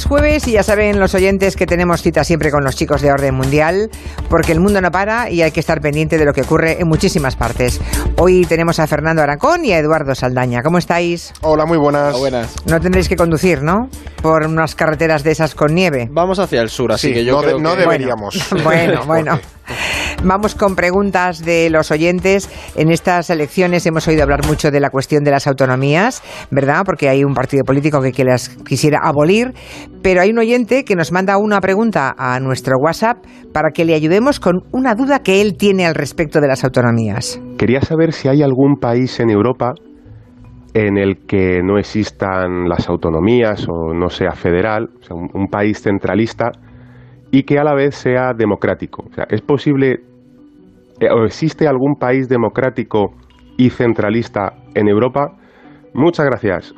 Es jueves y ya saben los oyentes que tenemos cita siempre con los chicos de orden mundial, porque el mundo no para y hay que estar pendiente de lo que ocurre en muchísimas partes. Hoy tenemos a Fernando Aracón y a Eduardo Saldaña. ¿Cómo estáis? Hola, muy buenas. buenas. No tendréis que conducir, ¿no? Por unas carreteras de esas con nieve. Vamos hacia el sur, así Sí, que yo no, creo de- no que... deberíamos. Bueno, bueno. Vamos con preguntas de los oyentes. En estas elecciones hemos oído hablar mucho de la cuestión de las autonomías, ¿verdad? Porque hay un partido político que, que las quisiera abolir. Pero hay un oyente que nos manda una pregunta a nuestro WhatsApp para que le ayudemos con una duda que él tiene al respecto de las autonomías. Quería saber si hay algún país en Europa en el que no existan las autonomías o no sea federal, sea, un, país centralista y que a la vez sea democrático. O sea, ¿es posible eh, o existe algún país democrático y centralista en Europa? Muchas gracias.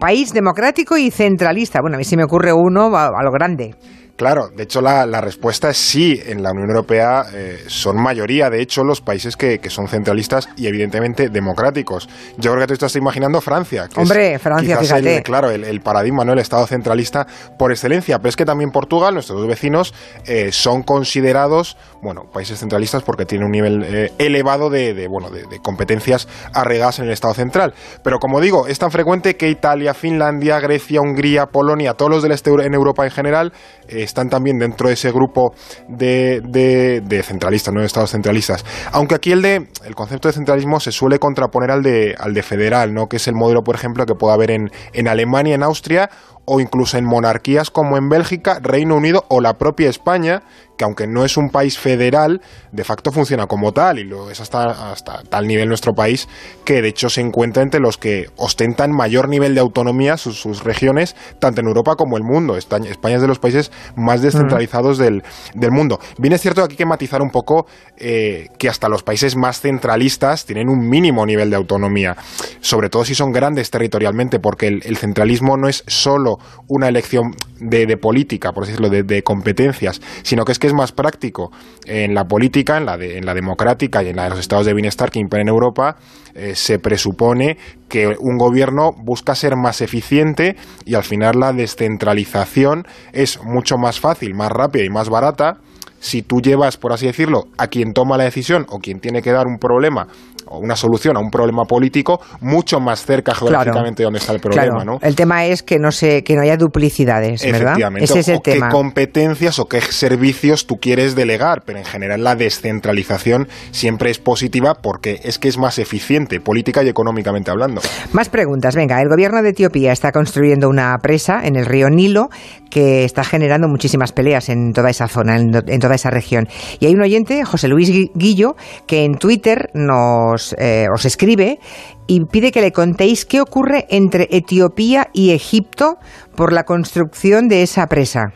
País democrático y centralista. Bueno, a mí se me ocurre uno a lo grande. Claro, de hecho la, la respuesta es sí. En la Unión Europea eh, son mayoría, de hecho, los países que, que son centralistas y evidentemente democráticos. Yo creo que tú estás imaginando Francia. Que Hombre, es Francia, quizás el- fíjate. claro, el, el paradigma, ¿no? El Estado centralista por excelencia. Pero es que también Portugal, nuestros dos vecinos, eh, son considerados, bueno, países centralistas porque tienen un nivel eh, elevado de, de, bueno, de, de competencias arregadas en el Estado central. Pero como digo, es tan frecuente que Italia, Finlandia, Grecia, Hungría, Polonia, todos los del este en Europa en general, eh, están también dentro de ese grupo de, de- centralistas, no de estados centralistas. Aunque aquí el de el concepto de centralismo se suele contraponer al de, al de federal, ¿no? que es el modelo, por ejemplo, que puede haber en, en Alemania, en Austria o incluso en monarquías como en Bélgica, Reino Unido o la propia España, que aunque no es un país federal, de facto funciona como tal y lo es hasta, hasta tal nivel nuestro país que de hecho se encuentra entre los que ostentan mayor nivel de autonomía sus, sus regiones, tanto en Europa como el mundo. España, España es de los países más descentralizados del, del mundo. Bien es cierto que aquí hay que matizar un poco eh, que hasta los países más centralistas tienen un mínimo nivel de autonomía, sobre todo si son grandes territorialmente, porque el, el centralismo no es solo una elección de, política, por así decirlo, de, competencias, sino que es que es más práctico en la política, en la, de- la democrática y en la de los estados de bienestar que imperen en Europa, eh, se presupone que un gobierno busca ser más eficiente y al final la descentralización es mucho más fácil, más rápida y más barata. Si tú llevas, por así decirlo, a quien toma la decisión o quien tiene que dar un problema o una solución a un problema político mucho más cerca geográficamente de donde está el problema, claro. ¿no? El tema es que no se, que no haya duplicidades, ¿verdad? Efectivamente. Ese es el o qué competencias o qué servicios tú quieres delegar, pero en general la descentralización siempre es positiva porque es que es más eficiente política y económicamente hablando. Más preguntas. Venga, el gobierno de Etiopía está construyendo una presa en el río Nilo que está generando muchísimas peleas en toda esa zona, en, toda esa región. Y hay un oyente, José Luis Gui- Guillo, que en Twitter nos eh, os escribe y pide que le contéis qué ocurre entre Etiopía y Egipto por la construcción de esa presa.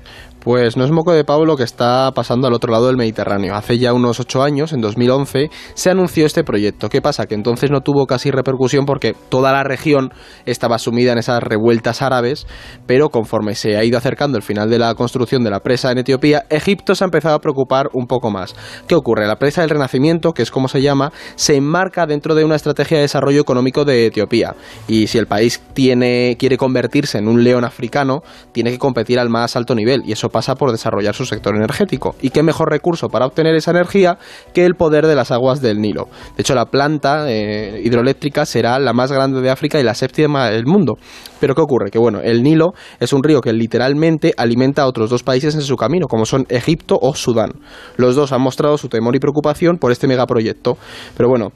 Pues no es moco de pavo lo que está pasando al otro lado del Mediterráneo. Hace ya unos ocho años, en 2011, se anunció este proyecto. ¿Qué pasa? Que entonces no tuvo casi repercusión porque toda la región estaba sumida en esas revueltas árabes, pero conforme se ha ido acercando el final de la construcción de la presa en Etiopía, Egipto se ha empezado a preocupar un poco más. ¿Qué ocurre? La presa del Renacimiento, que es como se llama, se enmarca dentro de una estrategia de desarrollo económico de Etiopía. Y si el país tiene, quiere convertirse en un león africano, tiene que competir al más alto nivel. Y eso pasa por desarrollar su sector energético. ¿Y qué mejor recurso para obtener esa energía que el poder de las aguas del Nilo? De hecho, la planta eh, hidroeléctrica será la más grande de África y la séptima del mundo. Pero ¿qué ocurre? Que bueno, el Nilo es un río que literalmente alimenta a otros dos países en su camino, como son Egipto o Sudán. Los dos han mostrado su temor y preocupación por este megaproyecto. Pero bueno,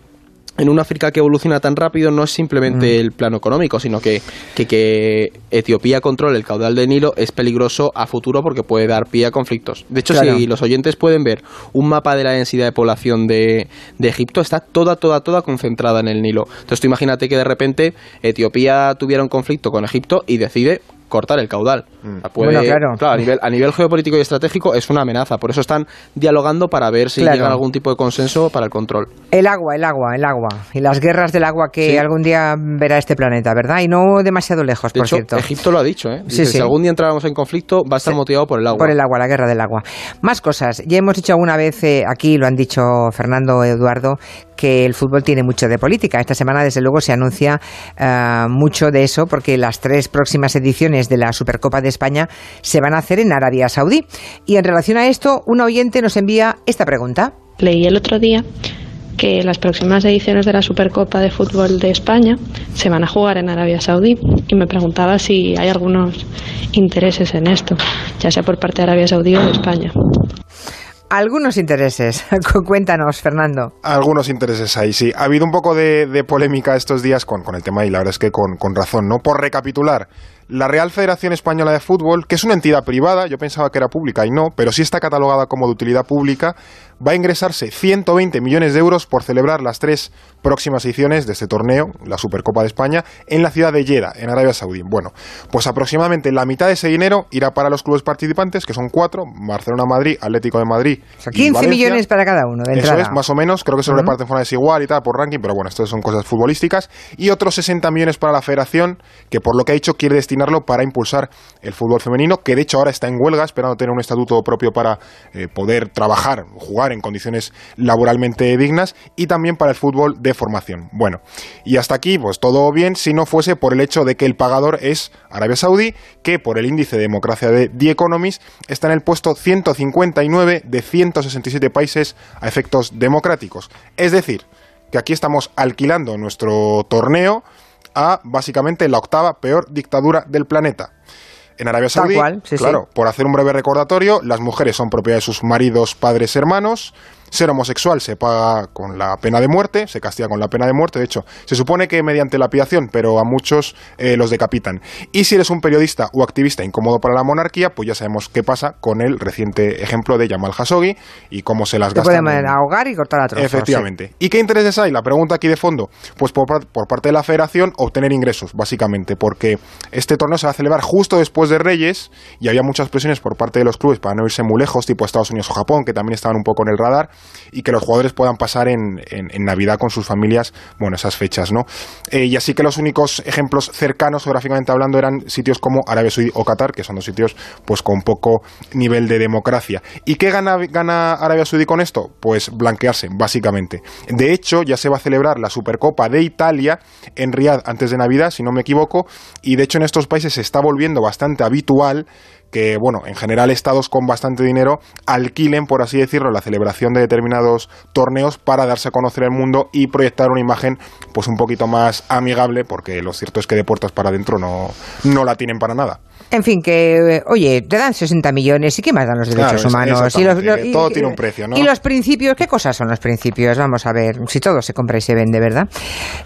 en una África que evoluciona tan rápido no es simplemente el plano económico, sino que, que, que Etiopía controle el caudal del Nilo es peligroso a futuro porque puede dar pie a conflictos. De hecho, Claro. si los oyentes pueden ver un mapa de la densidad de población de, de Egipto, está toda, toda, toda concentrada en el Nilo. Entonces tú imagínate que de repente Etiopía tuviera un conflicto con Egipto y decide cortar el caudal. O sea, puede- Bueno, claro. a, nivel, a nivel geopolítico y estratégico es una amenaza. Por eso están dialogando para ver si Claro. llega a algún tipo de consenso para el control. El agua, el agua, el agua. Y las guerras del agua que Sí. algún día verá este planeta, ¿verdad? Y no demasiado lejos, De por hecho, cierto. Egipto lo ha dicho, ¿eh? Sí, Dice, sí. Si algún día entráramos en conflicto, va a estar Sí. motivado por el agua. Por el agua, la guerra del agua. Más cosas. Ya hemos dicho alguna vez, eh, aquí lo han dicho Fernando, Eduardo, que el fútbol tiene mucho de política. Esta semana, desde luego, se anuncia eh, mucho de eso porque las tres próximas ediciones de la Supercopa de España se van a hacer en Arabia Saudí. Y en relación a esto, un oyente nos envía esta pregunta. Leí el otro día que las próximas ediciones de la Supercopa de Fútbol de España se van a jugar en Arabia Saudí y me preguntaba si hay algunos intereses en esto, ya sea por parte de Arabia Saudí o de España. Algunos intereses. Cuéntanos, Fernando. Algunos intereses ahí, sí. Ha habido un poco de, polémica estos días con, el tema y la verdad es que con razón, ¿no? Por recapitular, la Real Federación Española de Fútbol, que es una entidad privada, yo pensaba que era pública y no, pero sí está catalogada como de utilidad pública, va a ingresarse 120 millones de euros por celebrar las tres próximas ediciones de este torneo, la Supercopa de España, en la ciudad de Jeddah, en Arabia Saudí. Bueno, pues aproximadamente la mitad de ese dinero irá para los clubes participantes, que son cuatro, Barcelona, Madrid, Atlético de Madrid. O 15 millones para cada uno, de Eso es, más o menos, creo que se lo reparten de forma desigual y tal, por ranking, pero bueno, estas son cosas futbolísticas. Y otros 60 millones para la federación, que por lo que ha dicho quiere destinarlo para impulsar el fútbol femenino, que de hecho ahora está en huelga, esperando tener un estatuto propio para eh, poder trabajar, jugar en condiciones laboralmente dignas y también para el fútbol de formación. Bueno, y hasta aquí pues todo bien si no fuese por el hecho de que el pagador es Arabia Saudí, que por el índice de democracia de The Economist está en el puesto 159 de 167 países a efectos democráticos. Es decir, que aquí estamos alquilando nuestro torneo a básicamente la octava peor dictadura del planeta en Arabia Saudí, claro, por hacer un breve recordatorio, las mujeres son propiedad de sus maridos, padres, hermanos, ser homosexual se paga con la pena de muerte, se castiga con la pena de muerte. De hecho, se supone que mediante lapidación, pero a muchos eh, los decapitan. Y si eres un periodista o activista incómodo para la monarquía, pues ya sabemos qué pasa con el reciente ejemplo de Yamal Khashoggi y cómo se las gastan. pueden ahogar y cortar a trozos. Efectivamente. ¿Y qué intereses hay? La pregunta aquí de fondo. Pues por, por parte de la federación, obtener ingresos, básicamente, porque este torneo se va a celebrar justo después de Reyes y había muchas presiones por parte de los clubes para no irse muy lejos, tipo Estados Unidos o Japón, que también estaban un poco en el radar y que los jugadores puedan pasar en, en, Navidad con sus familias, bueno, esas fechas, ¿no? Eh, y así que los únicos ejemplos cercanos geográficamente hablando eran sitios como Arabia Saudí o Qatar, que son dos sitios pues con poco nivel de democracia. ¿Y qué gana, gana Arabia Saudí con esto? Pues blanquearse, básicamente. De hecho, ya se va a celebrar la Supercopa de Italia en Riyadh antes de Navidad, si no me equivoco, y de hecho en estos países se está volviendo bastante habitual que, bueno, en general estados con bastante dinero alquilen, por así decirlo, la celebración de determinados torneos para darse a conocer al mundo y proyectar una imagen pues un poquito más amigable, porque lo cierto es que de puertas para adentro no, no la tienen para nada. En fin, que, oye, te dan 60 millones y qué más dan los derechos humanos. Y todo tiene un precio, ¿no? Y los principios, ¿qué cosas son los principios? Vamos a ver, si todo se compra y se vende, ¿verdad?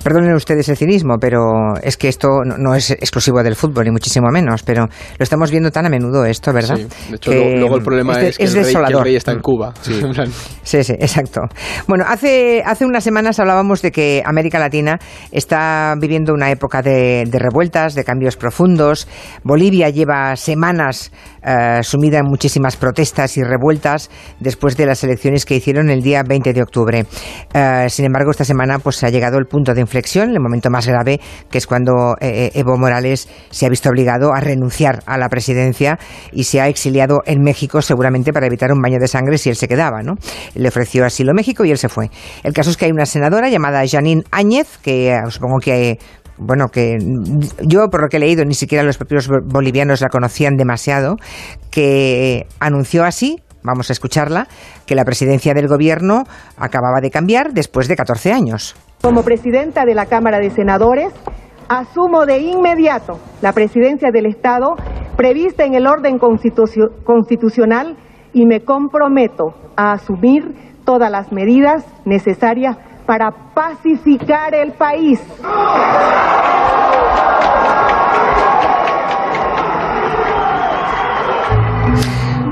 Perdonen ustedes el cinismo, pero es que esto no, es exclusivo del fútbol, ni muchísimo menos, pero lo estamos viendo tan a menudo esto, ¿verdad? Sí, de hecho, luego el problema es, que, el rey, está en Cuba. Sí. sí, sí, exacto. Bueno, hace, hace unas semanas hablábamos de que América Latina está viviendo una época de, de revueltas, de cambios profundos. Bolivia lleva semanas eh, sumida en muchísimas protestas y revueltas después de las elecciones que hicieron el día 20 de octubre. Eh, sin embargo, esta semana pues ha llegado el punto de inflexión, el momento más grave, que es cuando eh, Evo Morales se ha visto obligado a renunciar a la presidencia y se ha exiliado en México seguramente para evitar un baño de sangre si él se quedaba, ¿no? Le ofreció asilo México y él se fue. El caso es que hay una senadora llamada Janine Áñez, que supongo que bueno, que yo por lo que he leído ni siquiera los propios bolivianos la conocían demasiado, que anunció así, vamos a escucharla, que la presidencia del gobierno acababa de cambiar después de 14 años. Como presidenta de la Cámara de Senadores, asumo de inmediato la presidencia del Estado prevista en el orden constitucional y me comprometo a asumir todas las medidas necesarias para pacificar el país.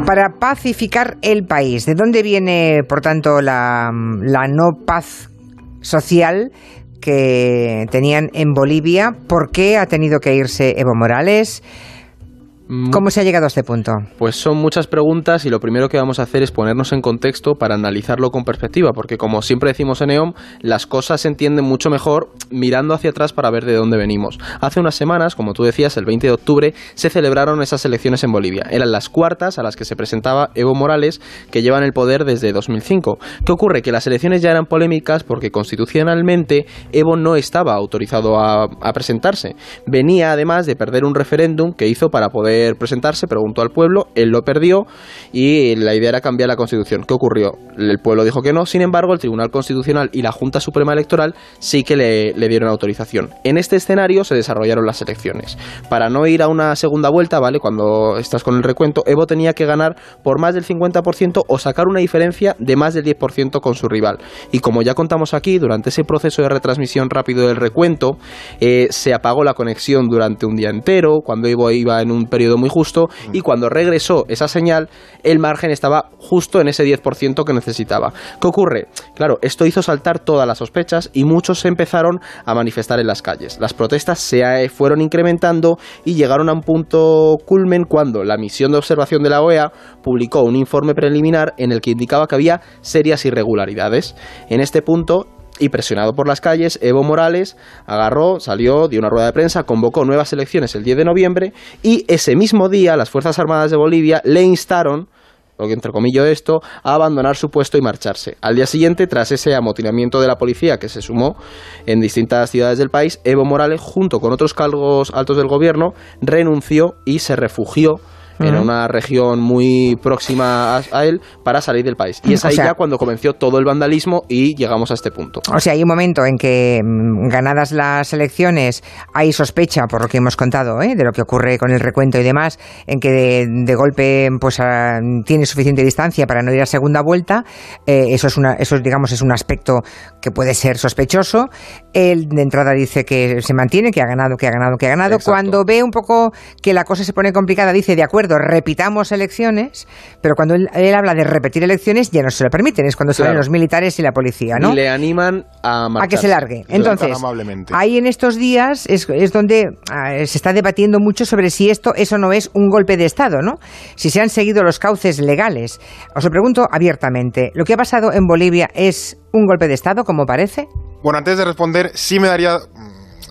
Para pacificar el país. ¿De dónde viene, por tanto, la, la no paz social que tenían en Bolivia? ¿Por qué ha tenido que irse Evo Morales? Mm. ¿Cómo se ha llegado a este punto? Pues son muchas preguntas y lo primero que vamos a hacer es ponernos en contexto para analizarlo con perspectiva, porque como siempre decimos en EOM, las cosas se entienden mucho mejor mirando hacia atrás para ver de dónde venimos. Hace unas semanas, como tú decías, el 20 de octubre, se celebraron esas elecciones en Bolivia. Eran las cuartas a las que se presentaba Evo Morales, que llevan el poder desde 2005. ¿Qué ocurre? Que las elecciones ya eran polémicas porque constitucionalmente Evo no estaba autorizado a, a presentarse. Venía además de perder un referéndum que hizo para poder presentarse, preguntó al pueblo, él lo perdió y la idea era cambiar la constitución. ¿Qué ocurrió? El pueblo dijo que no, sin embargo, el Tribunal Constitucional y la Junta Suprema Electoral sí que le, dieron autorización. En este escenario se desarrollaron las elecciones. Para no ir a una segunda vuelta, ¿vale? Cuando estás con el recuento, Evo tenía que ganar por más del 50% o sacar una diferencia de más del 10% con su rival. Y como ya contamos aquí, durante ese proceso de retransmisión rápido del recuento, eh, se apagó la conexión durante un día entero, cuando Evo iba en un periodo muy justo y cuando regresó esa señal, el margen estaba justo en ese 10% que necesitaba. ¿Qué ocurre? Claro, esto hizo saltar todas las sospechas y muchos se empezaron a manifestar en las calles. Las protestas se eh, fueron incrementando y llegaron a un punto culmen cuando la misión de observación de la OEA publicó un informe preliminar en el que indicaba que había serias irregularidades. En este punto, y presionado por las calles, Evo Morales agarró, salió, dio una rueda de prensa, convocó nuevas elecciones el 10 de noviembre y ese mismo día las Fuerzas Armadas de Bolivia le instaron entre comillas esto, a abandonar su puesto y marcharse. Al día siguiente, tras ese amotinamiento de la policía que se sumó en distintas ciudades del país, Evo Morales, junto con otros cargos altos del gobierno, renunció y se refugió en una región muy próxima a, él para salir del país. Y es ahí ya cuando comenzó todo el vandalismo y llegamos a este punto. O sea, hay un momento en que mm, ganadas las elecciones hay sospecha, por lo que hemos contado, ¿eh? de lo que ocurre con el recuento y demás, en que de, golpe pues tiene suficiente distancia para no ir a segunda vuelta. Eh, eso es una, eso digamos es un aspecto que puede ser sospechoso. Él de entrada dice que se mantiene, que ha ganado, que ha ganado, que ha ganado. Cuando ve un poco que la cosa se pone complicada, dice de acuerdo repitamos elecciones, pero cuando él, habla de repetir elecciones ya no se lo permiten, es cuando salen los militares y la policía, ¿no? Y le animan a A que se largue. Entonces, ahí en estos días es, donde ah, se está debatiendo mucho sobre si esto, eso no es un golpe de Estado, ¿no? Si se han seguido los cauces legales. Os lo pregunto abiertamente, ¿lo que ha pasado en Bolivia es un golpe de Estado, como parece? Bueno, antes de responder, sí me daría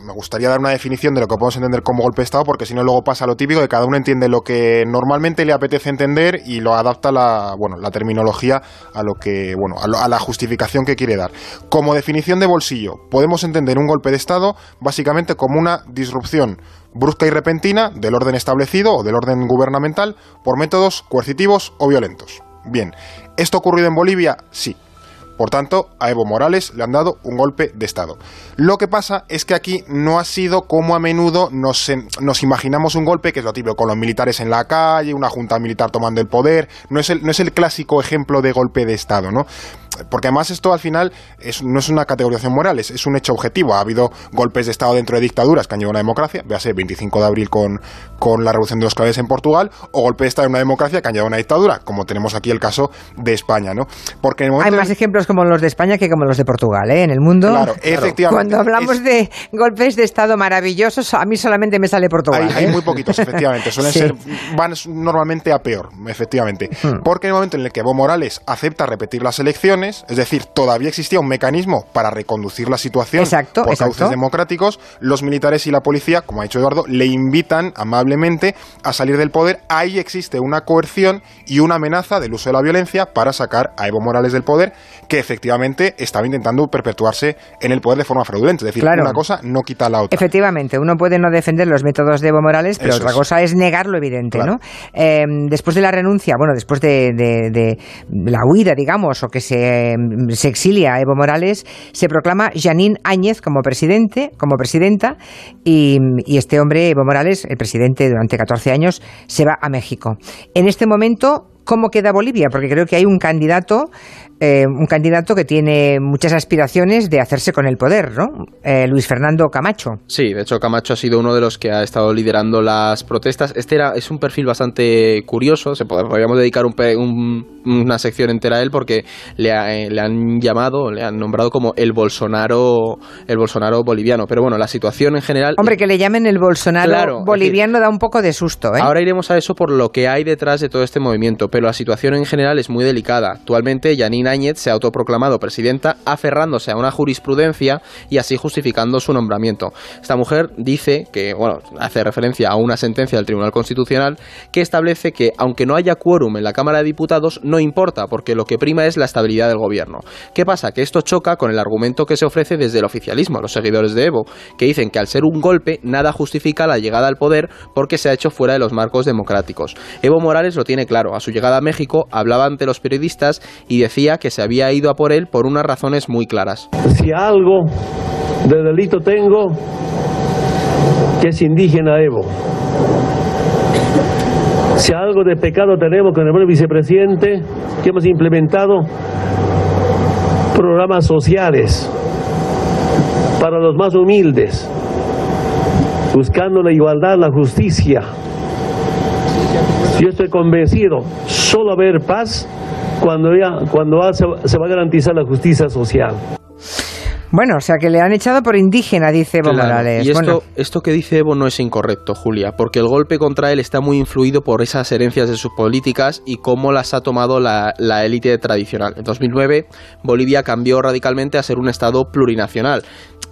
me gustaría dar una definición de lo que podemos entender como golpe de Estado, porque si no luego pasa lo típico de cada uno entiende lo que normalmente le apetece entender y lo adapta la, bueno, la terminología a lo que, bueno, a, la justificación que quiere dar. Como definición de bolsillo, podemos entender un golpe de Estado básicamente como una disrupción brusca y repentina del orden establecido o del orden gubernamental por métodos coercitivos o violentos. Bien, ¿esto ocurrido en Bolivia? Sí. Por tanto, a Evo Morales le han dado un golpe de Estado. Lo que pasa es que aquí no ha sido como a menudo nos, imaginamos un golpe, que es lo típico, con los militares en la calle, una junta militar tomando el poder. No es el, no es el clásico ejemplo de golpe de Estado, ¿no? Porque además esto al final no es una categorización moral, es, un hecho objetivo. Ha habido golpes de Estado dentro de dictaduras que han llevado a una democracia, véase 25 de abril con, con la revolución de los claves en Portugal, o golpes de Estado en una democracia que han llevado a una dictadura, como tenemos aquí el caso de España, ¿no? Porque Hay más ejemplos como los de España que como los de Portugal, ¿eh? En el mundo. Claro, efectivamente. Cuando hablamos de golpes de Estado maravillosos, a mí solamente me sale Portugal. Hay, ¿eh? muy poquitos, efectivamente. Suelen ser, van normalmente a peor, efectivamente. Hmm. Porque en el momento en el que Evo Morales acepta repetir las elecciones, es decir, todavía existía un mecanismo para reconducir la situación por cauces democráticos, los militares y la policía, como ha dicho Eduardo, le invitan amablemente a salir del poder. Ahí existe una coerción y una amenaza del uso de la violencia para sacar a Evo Morales del poder, que efectivamente estaba intentando perpetuarse en el poder de forma fraudulenta. Es decir, una cosa no quita la otra. Efectivamente, uno puede no defender los métodos de Evo Morales, pero otra cosa es negar lo evidente, ¿no? Eh, después de la renuncia, bueno, después de, de la huida, digamos, o que se Em, se exilia Evo Morales, se proclama Janine Áñez como presidente, como presidenta, y, este hombre, Evo Morales, el presidente durante 14 años, se va a México. En este momento cómo queda Bolivia, porque creo que hay un candidato eh, un candidato que tiene muchas aspiraciones de hacerse con el poder, ¿no? Eh, Luis Fernando Camacho. Sí, de hecho Camacho ha sido uno de los que ha estado liderando las protestas. Este era, es un perfil bastante curioso, se podríamos dedicar una sección entera a él porque le, eh, le, han llamado, le han nombrado como el Bolsonaro, el Bolsonaro boliviano. Pero bueno, la situación en general... Hombre, que le llamen el Bolsonaro boliviano da un poco de susto. ¿eh? Ahora iremos a eso por lo que hay detrás de todo este movimiento, pero la situación en general es muy delicada. Actualmente Yanina se ha autoproclamado presidenta aferrándose a una jurisprudencia y así justificando su nombramiento. Esta mujer dice que, bueno, hace referencia a una sentencia del Tribunal Constitucional que establece que aunque no haya quórum en la Cámara de Diputados, no importa, porque lo que prima es la estabilidad del gobierno. ¿Qué pasa? Que esto choca con el argumento que se ofrece desde el oficialismo, los seguidores de Evo, que dicen que al ser un golpe, nada justifica la llegada al poder porque se ha hecho fuera de los marcos democráticos. Evo Morales lo tiene claro. A su llegada a México hablaba ante los periodistas y decía que se había ido a por él por unas razones muy claras. Si algo de delito tengo, que es indígena Evo. Si algo de pecado tenemos con el vicepresidente, que hemos implementado programas sociales para los más humildes, buscando la igualdad, la justicia. Yo estoy convencido, solo haber paz cuando, cuando se, va a garantizar la justicia social. Bueno, o sea que le han echado por indígena, dice Evo Morales. Y esto, esto que dice Evo no es incorrecto, Julia, porque el golpe contra él está muy influido por esas herencias de sus políticas y cómo las ha tomado la, la élite tradicional. En 2009, Bolivia cambió radicalmente a ser un Estado plurinacional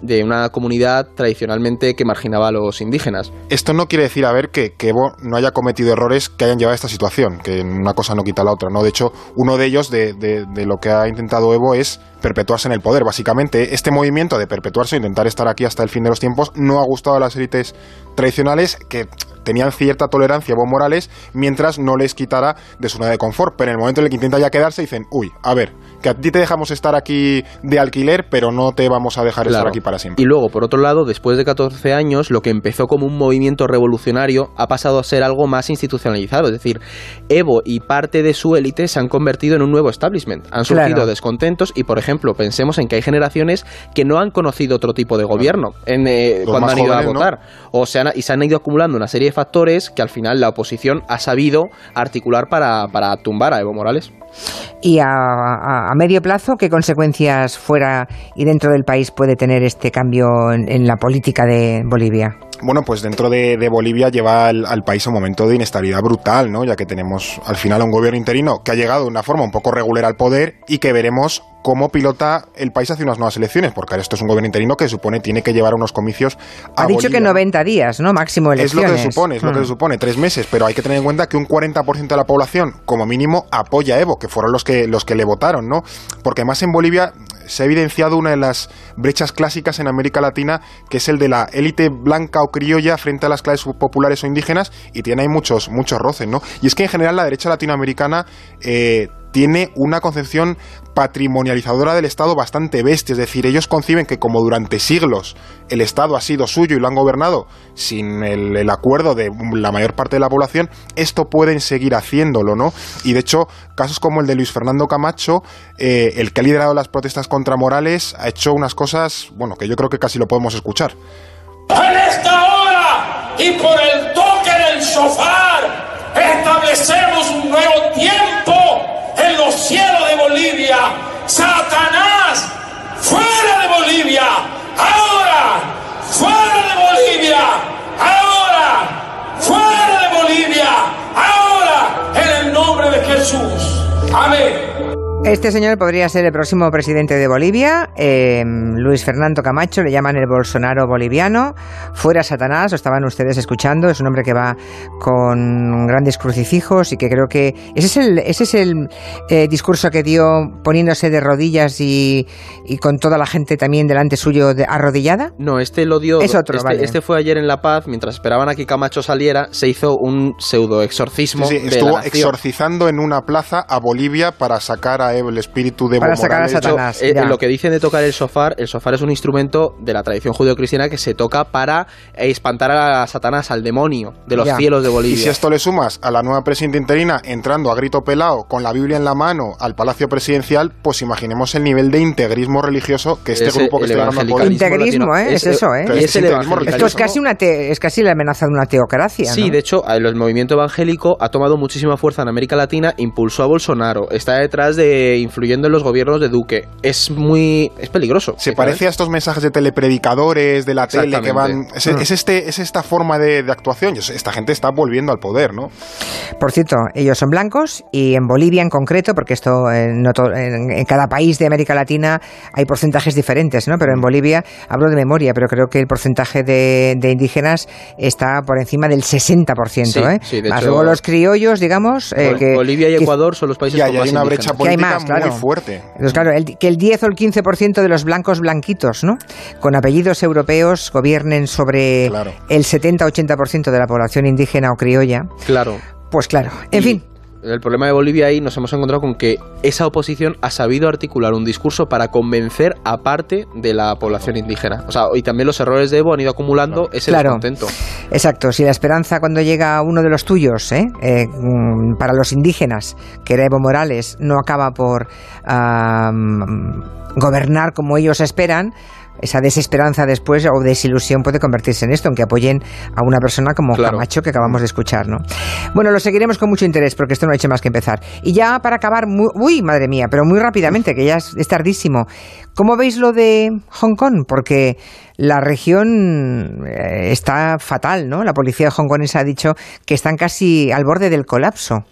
de una comunidad tradicionalmente que marginaba a los indígenas. Esto no quiere decir, a ver, que, Evo no haya cometido errores que hayan llevado a esta situación, que una cosa no quita la otra, ¿no? De hecho, uno de ellos, de, de, lo que ha intentado Evo, es perpetuarse en el poder. Básicamente, este movimiento de perpetuarse, intentar estar aquí hasta el fin de los tiempos, no ha gustado a las élites tradicionales que tenían cierta tolerancia a Evo Morales mientras no les quitara de su zona de confort. Pero en el momento en el que intenta ya quedarse, dicen, uy, a ver, que a ti te dejamos estar aquí de alquiler, pero no te vamos a dejar estar aquí para siempre. Y luego, por otro lado, después de 14 años, lo que empezó como un movimiento revolucionario ha pasado a ser algo más institucionalizado. Es decir, Evo y parte de su élite se han convertido en un nuevo establishment. Han surgido descontentos y, por ejemplo, pensemos en que hay generaciones que no han conocido otro tipo de gobierno en, eh, cuando han ido a votar. O se han, y se han ido acumulando una serie de factores que al final la oposición ha sabido articular para, para tumbar a Evo Morales. Y a, a, medio plazo, ¿qué consecuencias fuera y dentro del país puede tener este cambio en, la política de Bolivia? Bueno, pues dentro de, Bolivia lleva al, al, país a un momento de inestabilidad brutal, ¿no? Ya que tenemos al final un gobierno interino que ha llegado de una forma un poco regular al poder y que veremos cómo pilota el país hacia unas nuevas elecciones, porque esto es un gobierno interino que supone tiene que llevar unos comicios a Ha dicho que 90 días, ¿no? Máximo elecciones. Es lo que se supone, es lo que se mm. supone, tres meses, pero hay que tener en cuenta que un 40% de la población, como mínimo, apoya a Evo, que fueron los que, los que le votaron, ¿no? Porque más en Bolivia se ha evidenciado una de las brechas clásicas en América Latina, que es el de la élite blanca o criolla frente a las clases populares o indígenas, y tiene ahí muchos, muchos roces, ¿no? Y es que en general la derecha latinoamericana eh, tiene una concepción patrimonializadora del Estado bastante bestia. Es decir, ellos conciben que como durante siglos el Estado ha sido suyo y lo han gobernado sin el, acuerdo de la mayor parte de la población, esto pueden seguir haciéndolo, ¿no? Y de hecho, casos como el de Luis Fernando Camacho, eh, el que ha liderado las protestas contra Morales, ha hecho unas cosas, bueno, que yo creo que casi lo podemos escuchar. En esta hora y por el toque del sofá establecemos un nuevo tiempo Jesús. Amén. Este señor podría ser el próximo presidente de Bolivia, eh, Luis Fernando Camacho, le llaman el Bolsonaro boliviano, fuera Satanás, lo estaban ustedes escuchando, es un hombre que va con grandes crucifijos y que creo que ese es el, ese es el eh, discurso que dio poniéndose de rodillas y, con toda la gente también delante suyo de, arrodillada. No, este lo dio. Es otro, este, este, fue ayer en La Paz, mientras esperaban a que Camacho saliera, se hizo un pseudo exorcismo. Sí, estuvo exorcizando en una plaza a Bolivia para sacar a el espíritu de Para sacar a. Satanás. Eh, lo que dicen de tocar el sofá, el sofá es un instrumento de la tradición judeocristiana que se toca para espantar a Satanás, al demonio de los Ya. cielos de Y Bolivia. si esto le sumas a la nueva presidenta interina entrando a grito pelado con la Biblia en la mano al Palacio Presidencial, pues imaginemos el nivel de integrismo religioso que este grupo que está evangelicalismo Integrismo, ¿eh? Es eso, ¿eh? Es es el. Esto es casi, una te- es casi la amenaza de una teocracia. Sí, ¿no? de hecho, el movimiento evangélico ha tomado muchísima fuerza en América Latina, impulsó a Bolsonaro, está detrás de influyendo en los gobiernos de Duque. Es muy es peligroso. Se ¿sabes? parece a estos mensajes de telepredicadores de la tele que van. Es, es este, es esta forma de, de actuación. Esta gente está volviendo al poder, ¿no? Por cierto, ellos son blancos y en Bolivia en concreto, porque esto eh, no en, en cada país de América Latina hay porcentajes diferentes, ¿no? Pero en Bolivia, hablo de memoria, pero creo que el porcentaje de, de indígenas está por encima del 60%, Sí, ¿eh? sí, de Más hecho- luego los criollos, digamos, eh, que, Bolivia y Ecuador son los países Y con más hay una indígenas. brecha Que hay política más, claro. muy fuerte. Entonces, claro, el- que el 10 o el 15% de los blancos blanquitos, ¿no? Con apellidos europeos gobiernen sobre Claro. el 70-80% de la población indígena o criolla, Claro. pues claro. En Y fin, El problema de Bolivia ahí nos hemos encontrado con que esa oposición ha sabido articular un discurso para convencer a parte de la población indígena. O sea, y también los errores de Evo han ido acumulando ese Claro. descontento. Exacto, si la esperanza cuando llega uno de los tuyos, ¿eh? Eh, mm, para los indígenas, que era Evo Morales, no acaba por gobernar como ellos esperan, esa desesperanza después o desilusión puede convertirse en esto, en que apoyen a una persona como Claro. Camacho que acabamos de escuchar, ¿no? Bueno, lo seguiremos con mucho interés porque esto no ha hecho más que empezar. Y ya para acabar, muy- uy, madre mía, pero muy rápidamente, que ya es, es tardísimo. ¿Cómo veis lo de Hong Kong? Porque la región eh, está fatal, ¿no? La policía hongkonesa ha dicho que están casi al borde del colapso.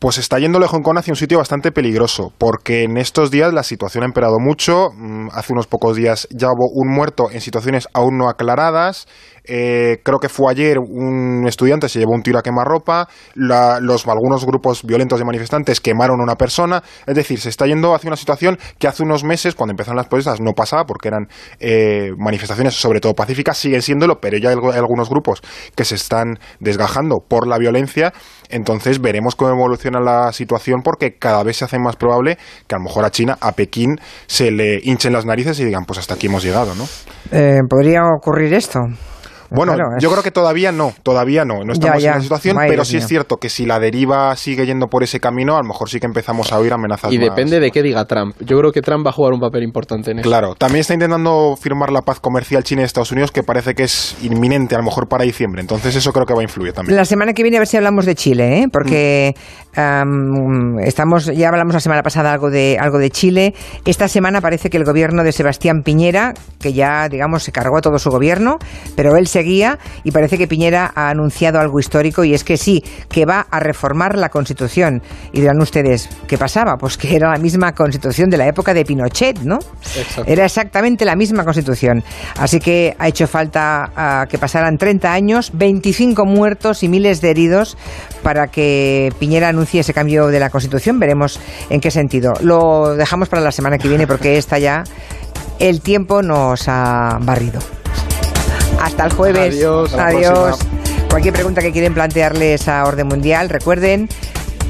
Pues está yéndole Hong Kong hacia un sitio bastante peligroso, porque en estos días la situación ha empeorado mucho. Mm, Hace unos pocos días ya hubo un muerto en situaciones aún no aclaradas. Eh, creo que fue ayer un estudiante se llevó un tiro a quemarropa. La- los, algunos grupos violentos de manifestantes quemaron a una persona. Es decir, se está yendo hacia una situación que hace unos meses, cuando empezaron las protestas, no pasaba porque eran eh, manifestaciones sobre todo pacíficas, siguen siéndolo, pero ya hay algunos grupos que se están desgajando por la violencia. Entonces veremos cómo evoluciona la situación porque cada vez se hace más probable que a lo mejor a China, a Pekín, se le hinchen las narices y digan, pues hasta aquí hemos llegado, ¿no? Eh, ¿Podría ocurrir esto? Bueno, Claro, es- yo creo que todavía no, todavía no, no estamos Ya, ya. en la situación, pero sí es cierto que si la deriva sigue yendo por ese camino, a lo mejor sí que empezamos a oír amenazas Y más. depende de qué diga Trump. Yo creo que Trump va a jugar un papel importante en eso. Claro, también está intentando firmar la paz comercial China y Estados Unidos, que parece que es inminente, a lo mejor para diciembre. Entonces eso creo que va a influir también. La semana que viene a ver si hablamos de Chile, ¿eh? porque am, estamos ya hablamos la semana pasada algo de algo de Chile. Esta semana parece que el gobierno de Sebastián Piñera, que ya digamos se cargó a todo su gobierno, pero él seguía y parece que Piñera ha anunciado algo histórico y es que sí, que va a reformar la Constitución. Y dirán ustedes, ¿qué pasaba? Pues que era la misma Constitución de la época de Pinochet, ¿no? Exacto. Era exactamente la misma Constitución. Así que ha hecho falta ah, que pasaran 30 años, 25 muertos y miles de heridos para que Piñera anuncie ese cambio de la Constitución. Veremos en qué sentido. Lo dejamos para la semana que viene porque esta ya el tiempo nos ha barrido. Hasta el jueves. Adiós. Adiós. Cualquier pregunta que quieren plantearles a Orden Mundial, recuerden,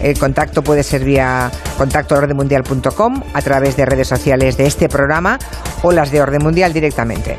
el contacto puede ser vía contacto ordenmundial.com a través de redes sociales de este programa o las de Orden Mundial directamente.